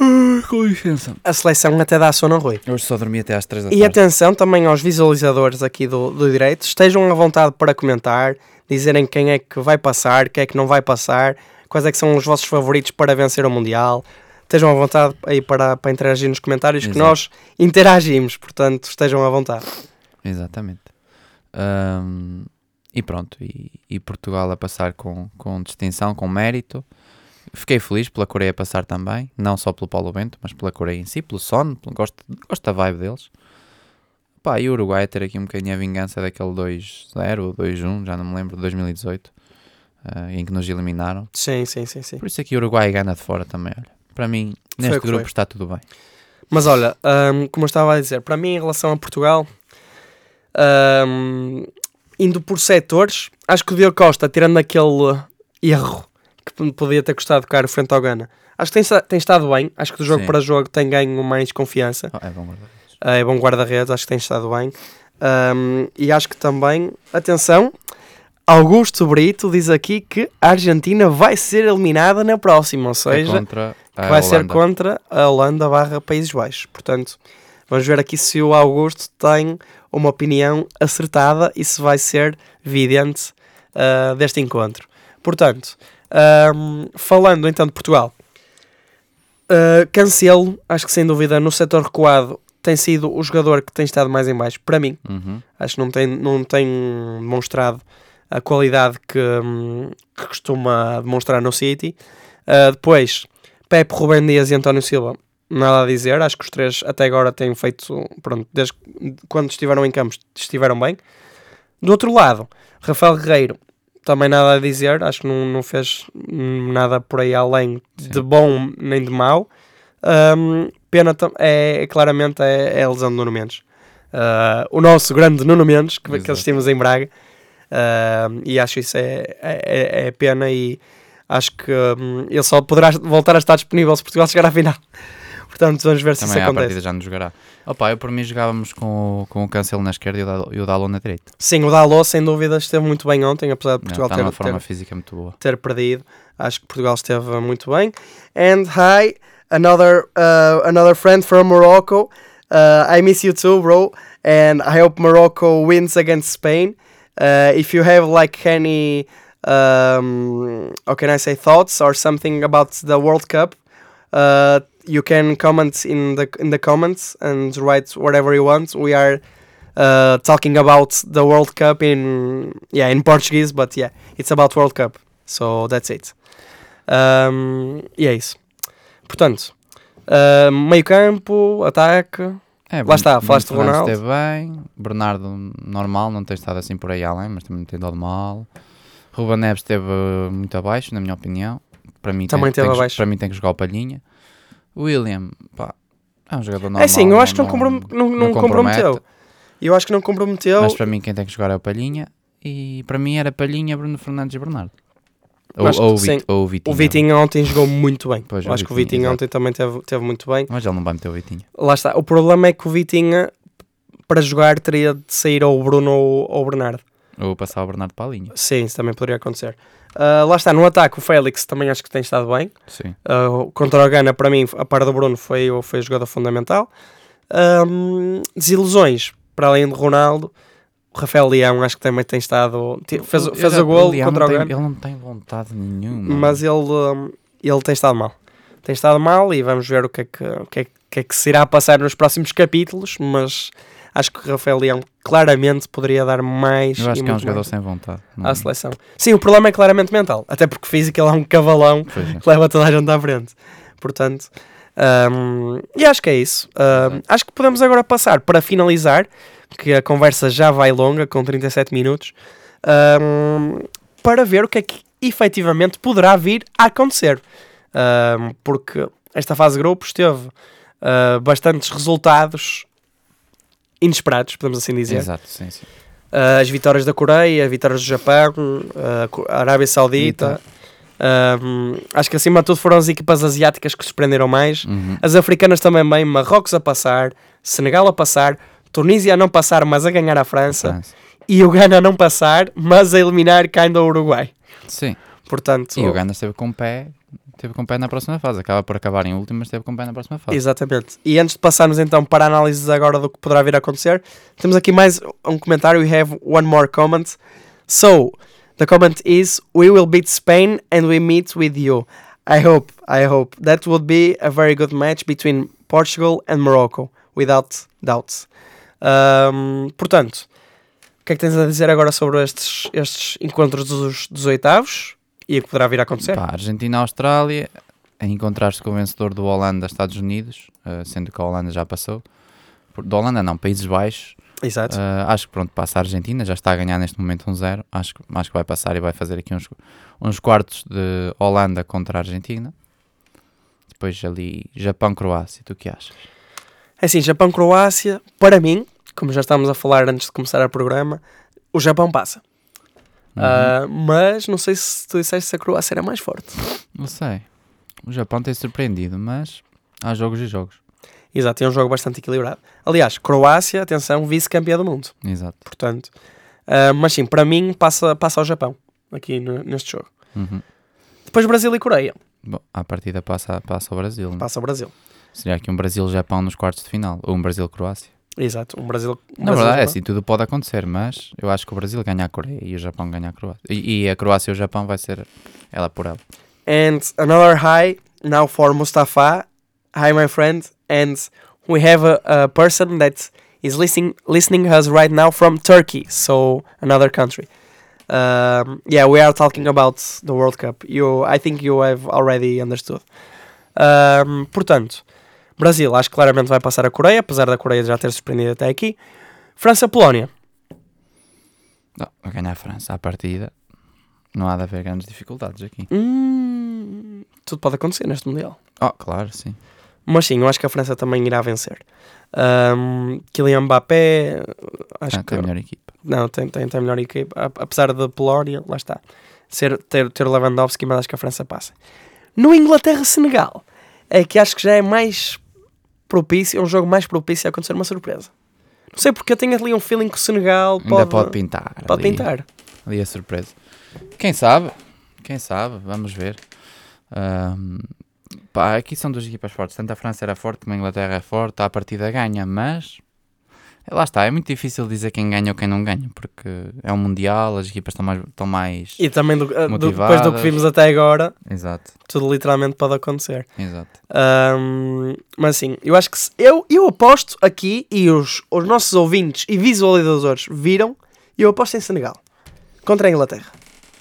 Ai, Com licença. A seleção até dá sono Rui. Hoje só dormi até às 3 da E tarde. atenção também aos visualizadores aqui do, do direito, estejam à vontade para comentar, dizerem quem é que vai passar, quem é que não vai passar, quais é que são os vossos favoritos para vencer o Mundial. Estejam à vontade aí para, para interagir nos comentários, que Exato. nós interagimos, portanto estejam à vontade. Exatamente. Ahm, e pronto, e, e Portugal a passar com, com distinção, com mérito. Fiquei feliz pela Coreia passar também, não só pelo Paulo Bento, mas pela Coreia em si, pelo Son, pelo- gosto, gosto da vibe deles. Pá, e o Uruguai ter aqui um bocadinho a vingança daquele 2-0 ou 2-1, já não me lembro, de 2018, ah, em que nos eliminaram. Sim, sim, sim, sim. Por isso aqui o Uruguai ganha de fora também, olha. Para mim, neste que grupo foi. está tudo bem. Mas olha, hum, como eu estava a dizer, para mim em relação a Portugal, hum, indo por setores, acho que o Diogo Costa, tirando aquele erro que que podia ter custado caro frente ao Gana. Acho que tem, tem estado bem. Acho que do jogo Sim. para jogo tem ganho mais confiança. Oh, é bom guarda-redes. Ah, é bom guarda-redes, acho que tem estado bem. Ahm, e acho que também, atenção, Augusto Brito diz aqui que a Argentina vai ser eliminada na próxima, ou É seja, que vai ser contra a Holanda barra Países Baixos. Portanto, vamos ver aqui se o Augusto tem uma opinião acertada e se vai ser vidente ah, deste encontro. Portanto, ahm, falando então de Portugal, ah, Cancelo, acho que sem dúvida no setor recuado tem sido o jogador que tem estado mais em baixo, para mim. Uhum. Acho que não tem, não tem demonstrado a qualidade que, hum, que costuma demonstrar no City. Uh, depois, Pepe, Rubem Dias e António Silva, nada a dizer. Acho que os três até agora têm feito, pronto, desde quando estiveram em campos, estiveram bem. Do outro lado, Rafael Guerreiro, também nada a dizer. Acho que não, não fez nada por aí além de Sim. bom nem de mau. Um, pena é, é claramente é, é a lesão de Nuno Mendes. Uh, o nosso grande Nuno Mendes, que, que Exato. assistimos em Braga. Uh, e acho isso é, é, é pena e acho que hum, ele só poderá voltar a estar disponível se Portugal chegar à final. Portanto, vamos ver se Também isso acontece. partida já não jogará. Opa, eu por mim jogávamos com, o- com o Cancelo na esquerda e o Dal- e o Dalot na direita. Sim, o Dalot sem dúvida esteve muito bem ontem, apesar de Portugal ter, numa forma ter, boa. ter perdido. Acho que Portugal esteve muito bem. And hi, another uh, another friend from Morocco. Uh, I miss you too, bro. And I hope Morocco wins against Spain. Uh, if you have like any, um, how can I say, thoughts or something about the World Cup, uh, you can comment in the in the comments and write whatever you want. We are uh, talking about the World Cup in yeah in Portuguese, but yeah, it's about World Cup. So that's it. Um, isso. Portanto, uh, meio campo, ataque. É, Lá está, falaste Fernandes Ronaldo. esteve bem, Bernardo normal, não tem estado assim por aí além, mas também não tem dado mal. Ruben Neves esteve muito abaixo, na minha opinião. Para mim, Também tem, esteve tem que-. Para mim tem que jogar o Palhinha. William, pá, é um jogador normal. é sim, eu acho que não, comprom não, não compromete, comprometeu. Eu acho que não comprometeu. Mas para mim quem tem que jogar é o Palhinha. E para mim era Palhinha, Bruno Fernandes e Bernardo. Ou, ou ou o Vitinho. O Vitinho ontem jogou muito bem. Pois, acho que o Vitinho, Vitinho exato. ontem também teve, teve muito bem. Mas ele não vai meter o Vitinho. Lá está. O problema é que o Vitinho, para jogar, teria de sair ou o Bruno ou, ou o Bernardo. Ou passar o Bernardo para a linha. Sim, isso também poderia acontecer. Ah, lá está, no ataque, o Félix também acho que tem estado bem. Sim. Uh, contra o Gana, para mim, a par do Bruno, foi, foi o jogador fundamental. Um, desilusões, para além de Ronaldo, o Rafael Leão acho que também tem estado. Fez, fez o gol contra o tem, Ele não tem vontade nenhuma. mas ele, ele tem estado mal. Tem estado mal e vamos ver o que é que, o que, é, que- é que se irá passar nos próximos capítulos. Mas acho que o Rafael Leão claramente poderia dar mais. Eu acho que é um jogador mais sem vontade. Não- à seleção. Sim, o problema é claramente mental, até porque físico ele é um cavalão é. que leva toda a gente à frente. Portanto, um, e acho que é isso. Um, acho que podemos agora passar para finalizar, que a conversa já vai longa, com 37 minutos, um, para ver o que é que efetivamente poderá vir a acontecer. Porque esta fase de grupos teve uh, bastantes resultados inesperados, podemos assim dizer. Exato, sim, sim. Uh, as vitórias da Coreia, as vitórias do Japão, uh, a Arábia Saudita. Um, acho que acima de tudo foram as equipas asiáticas que surpreenderam mais. Uhum. As africanas também bem, Marrocos a passar, Senegal a passar, Tunísia a não passar, mas a ganhar a França, França. e o Ghana a não passar, mas a eliminar ainda o Uruguai. Sim. Portanto, E o Gana esteve com o pé, esteve com o pé na próxima fase. Acaba por acabar em último, mas esteve com o pé na próxima fase. Exatamente. E antes de passarmos então para a análise agora do que poderá vir a acontecer, temos aqui mais um comentário. We have one more comment. So, the comment is: We will beat Spain and we meet with you. I hope, I hope that would be a very good match between Portugal and Morocco, without doubt. Um, portanto, o que é que tens a dizer agora sobre estes, estes encontros dos, dos oitavos e o que poderá vir a acontecer? Pá, Argentina-Austrália, a encontrar-se com o vencedor do Holanda-Estados Unidos, eh, sendo que a Holanda já passou. Por- Da Holanda não, Países Baixos. Exato. Eh, acho que pronto, passa a Argentina, já está a ganhar neste momento um zero. Acho, que- acho que vai passar e vai fazer aqui uns, uns quartos de Holanda contra a Argentina. Depois ali Japão-Croácia, tu que achas? É assim, Japão-Croácia, para mim, como já estávamos a falar antes de começar o programa, o Japão passa. Ah, mas não sei se tu disseste se a Croácia era mais forte. Não sei. O Japão tem surpreendido, mas há jogos e jogos. Exato, é um jogo bastante equilibrado. Aliás, Croácia, atenção, vice-campeã do mundo. Exato. Portanto, ah, mas sim, para mim passa, passa ao Japão aqui no- neste jogo. Uhum. Depois Brasil e Coreia. Bom, à partida passa, passa ao Brasil. né? Passa ao Brasil. Seria aqui um Brasil-Japão nos quartos de final. Ou um Brasil-Croácia. Exato, um Brasil. um Na Brasil- verdade, é assim, tudo pode acontecer, mas eu acho que o Brasil ganha a Coreia e o Japão ganha a Croácia. E, e a Croácia e o Japão vai ser ela por ela. And another hi now for Mustafa. Hi, my friend. And we have a, a person that is listening listening us right now from Turkey, so another country. Um, yeah, we are talking about the World Cup. You, I think you have already understood. Um, portanto, Brasil, acho que claramente vai passar a Coreia, apesar da Coreia já ter surpreendido até aqui. França-Polónia. Não, vai ganhar a França à partida. Não há de haver grandes dificuldades aqui. Hum, tudo pode acontecer neste Mundial. Oh, claro, sim. Mas sim, eu acho que a França também irá vencer. Um, Kylian Mbappé, acho Ah, que tem a melhor equipa. não, tem, tem, tem a melhor equipa, apesar da Polónia, lá está, ser, ter, ter Lewandowski, mas acho que a França passa. No Inglaterra-Senegal, é que acho que já é mais propício, é um jogo mais propício a acontecer uma surpresa. Não sei porque eu tenho ali um feeling que o Senegal pode, Ainda pode pintar. pode ali, pintar. Ali a surpresa. Quem sabe? Quem sabe? Vamos ver. Ahm, pá, aqui são duas equipas fortes. Tanto a França era forte como a Inglaterra é forte. À partida ganha, mas. é, Lá está, é muito difícil dizer quem ganha ou quem não ganha, porque é um Mundial, as equipas estão mais. Estão mais... E também do, do- depois do que vimos até agora, Exato, tudo literalmente pode acontecer. exato. Ahm, mas assim, eu acho que se- eu, eu aposto aqui, e os, os nossos ouvintes e visualizadores viram, eu aposto em Senegal contra a Inglaterra.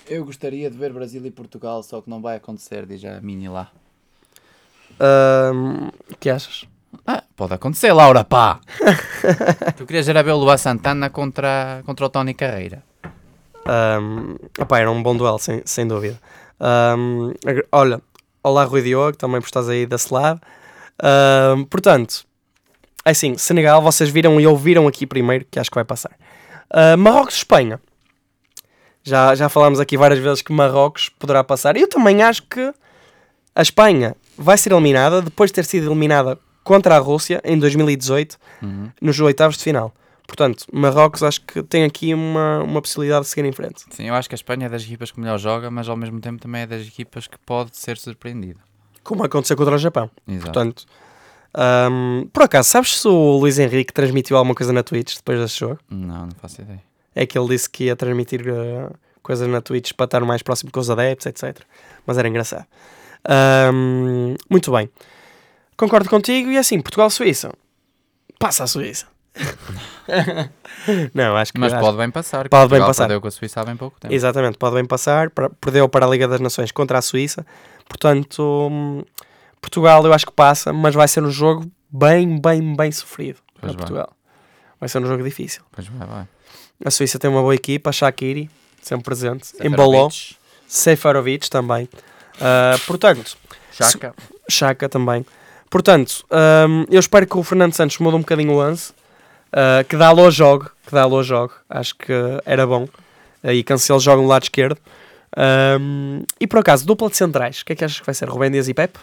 Eu gostaria de ver Brasil e Portugal, só que não vai acontecer, diz a Mini lá. Que achas? Ah, pode acontecer, Laura, pá! tu querias ver o Luan Santana contra, contra o Tony Carreira. Um, opá, era um bom duelo, sem, sem dúvida. Agr- olha, olá Rui Diogo, também por estás aí desse lado. Ahm, portanto, é assim, Senegal, vocês viram e ouviram aqui primeiro, que acho que vai passar. Ah, Marrocos-Espanha. Já, já falámos aqui várias vezes que Marrocos poderá passar. Eu também acho que a Espanha vai ser eliminada depois de ter sido eliminada contra a Rússia em 2018 Uhum. nos oitavos de final. Portanto, Marrocos acho que tem aqui uma, uma possibilidade de seguir em frente. Sim, eu acho que a Espanha é das equipas que melhor joga, mas ao mesmo tempo também é das equipas que pode ser surpreendida. Como aconteceu contra o Japão. Exato. Portanto, ahm, por acaso, sabes se o Luís Henrique transmitiu alguma coisa na Twitch depois desse jogo? Não, não faço ideia. É que ele disse que ia transmitir uh, coisas na Twitch para estar mais próximo com os adeptos, etc. Mas era engraçado. Ahm, muito bem. Concordo contigo e assim, Portugal-Suíça. Passa a Suíça. Não, acho que Mas acho- pode bem passar. pode bem passar. Perdeu com a Suíça há bem pouco tempo. Exatamente, pode bem passar. para- Perdeu para a Liga das Nações contra a Suíça. Portanto, Portugal eu acho que passa, mas vai ser um jogo bem, bem, bem sofrido para Pois vai. Portugal. Vai ser um jogo difícil. Pois vai, vai. A Suíça tem uma boa equipa, a Shaqiri, sempre presente. Embalou. Seferovic, Seferovic também. Ah, portanto, Chaka. Chaka também. Portanto, hum, eu espero que o Fernando Santos mude um bocadinho o lance. ah, que dá ao jogo. Que dá ao jogo. Acho que era bom. Aí cancelo jogo no lado esquerdo. Hum, e por acaso, dupla de centrais. O que é que achas que vai ser? Rubem Dias e Pepe?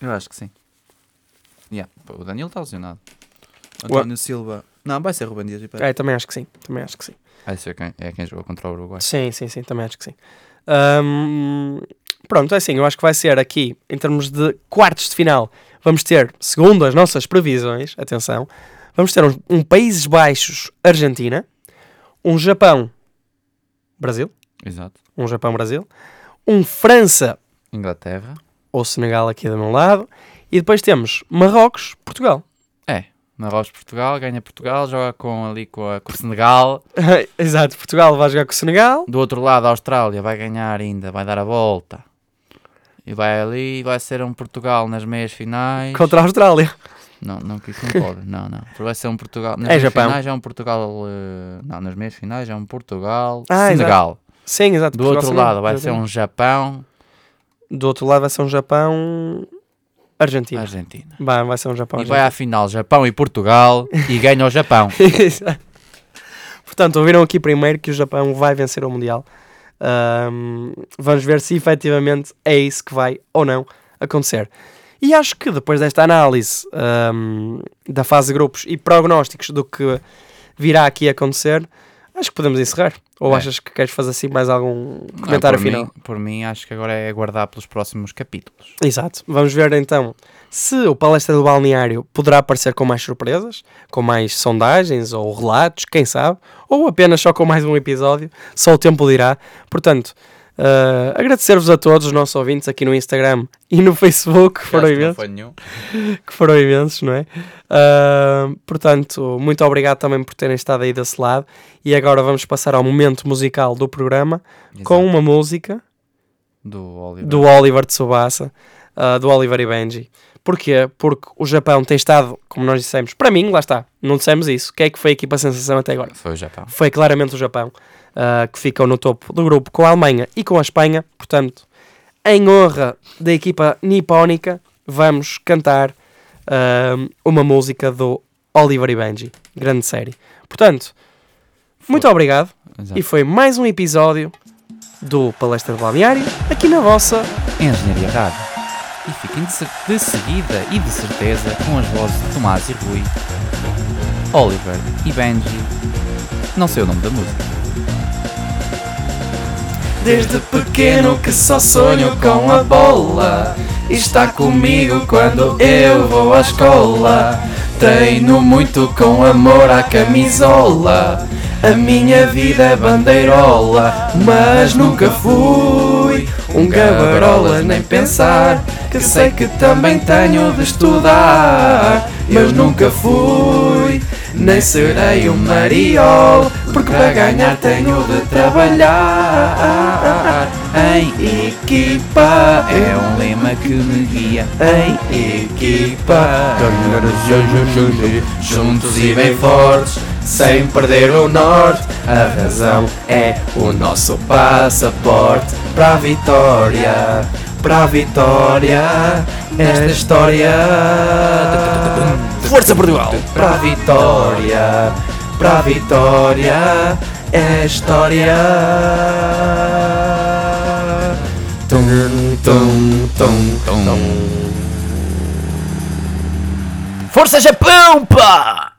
Eu acho que sim. Yeah. O Danilo está lesionado. O- António Silva. Não, vai ser Ruben Dias e Pepe. É, também acho que sim. Também acho que sim. Ser quem, é quem jogou contra o Uruguai. Sim, sim, sim. Também acho que sim. Hum, pronto, é assim. Eu acho que vai ser aqui, em termos de quartos de final, vamos ter, segundo as nossas previsões, atenção, vamos ter um, um Países Baixos, Argentina, um Japão, Brasil, Exato. um Japão-Brasil, um França Inglaterra. ou Senegal aqui do meu lado, e depois temos Marrocos, Portugal. É. Marrocos, Portugal. Ganha Portugal. Joga com, ali com, a, com o Senegal. Exato, Portugal vai jogar com o Senegal. Do outro lado, a Austrália vai ganhar ainda. Vai dar a volta. E vai ali. Vai ser um Portugal nas meias finais. Contra a Austrália. Não, não, que isso não pode. Não, não. Porque vai ser um Portugal. Nas É meias Japão. finais é um Portugal. eh, não, nas meias finais é um Portugal. Ah, Senegal. Sim, exato. Do Portugal, outro Senegal, lado vai ser um. Japão. Do outro lado vai ser um Japão. Argentina. Argentina. Vai, vai ser um Japão. E vai à final Japão e Portugal e ganha o Japão. Exato. Portanto, ouviram aqui primeiro que o Japão vai vencer o Mundial. Ahm, vamos ver se efetivamente é isso que vai ou não acontecer. E acho que depois desta análise ahm, da fase de grupos e prognósticos do que virá aqui acontecer, acho que podemos encerrar. Ou É. achas que queres fazer assim mais algum Não, comentário por final? Mim, por mim, acho que agora é aguardar pelos próximos capítulos. Exato. Vamos ver então se o Palestra do Balneário poderá aparecer com mais surpresas, com mais sondagens ou relatos, quem sabe, ou apenas só com mais um episódio, só o tempo dirá. Portanto, eh, agradecer-vos a todos os nossos ouvintes aqui no Instagram e no Facebook, que foram imensos, que foram imensos, não é? Ah, portanto, muito obrigado também por terem estado aí desse lado. E agora vamos passar ao momento musical do programa com Exato. uma música do Oliver. do Oliver Tsubasa, uh, do Oliver e Benji. Porquê? Porque o Japão tem estado, como nós dissemos, para mim, lá está, não dissemos isso. Quem é que foi a equipa sensação até agora? Foi o Japão. Foi claramente o Japão, uh, que ficou no topo do grupo com a Alemanha e com a Espanha. Portanto, em honra da equipa nipónica, vamos cantar uh, uma música do Oliver e Benji. Grande série. Portanto, muito obrigado. Exato. E foi mais um episódio do Palestra do Balneário, aqui na vossa Engenharia Rádio. E fiquem de, de seguida e de certeza com as vozes de Tomás e Rui, Oliver e Benji. Não sei o nome da música. Desde pequeno que só sonho com a bola Está comigo quando eu vou à escola Treino muito com amor à camisola A minha vida é bandeirola Mas nunca fui um gabarolas nem pensar Que sei que também tenho de estudar Mas nunca fui nem serei um mariol Porque para ganhar tenho de trabalhar. Em equipa É um lema que me guia. Em equipa Juntos e bem fortes Sem perder o norte. A razão é o nosso passaporte Para a vitória Para a vitória Esta história Força Portugal! Para a vitória Para a vitória É história Tum, tum, tum, tum. Força Japão, pá!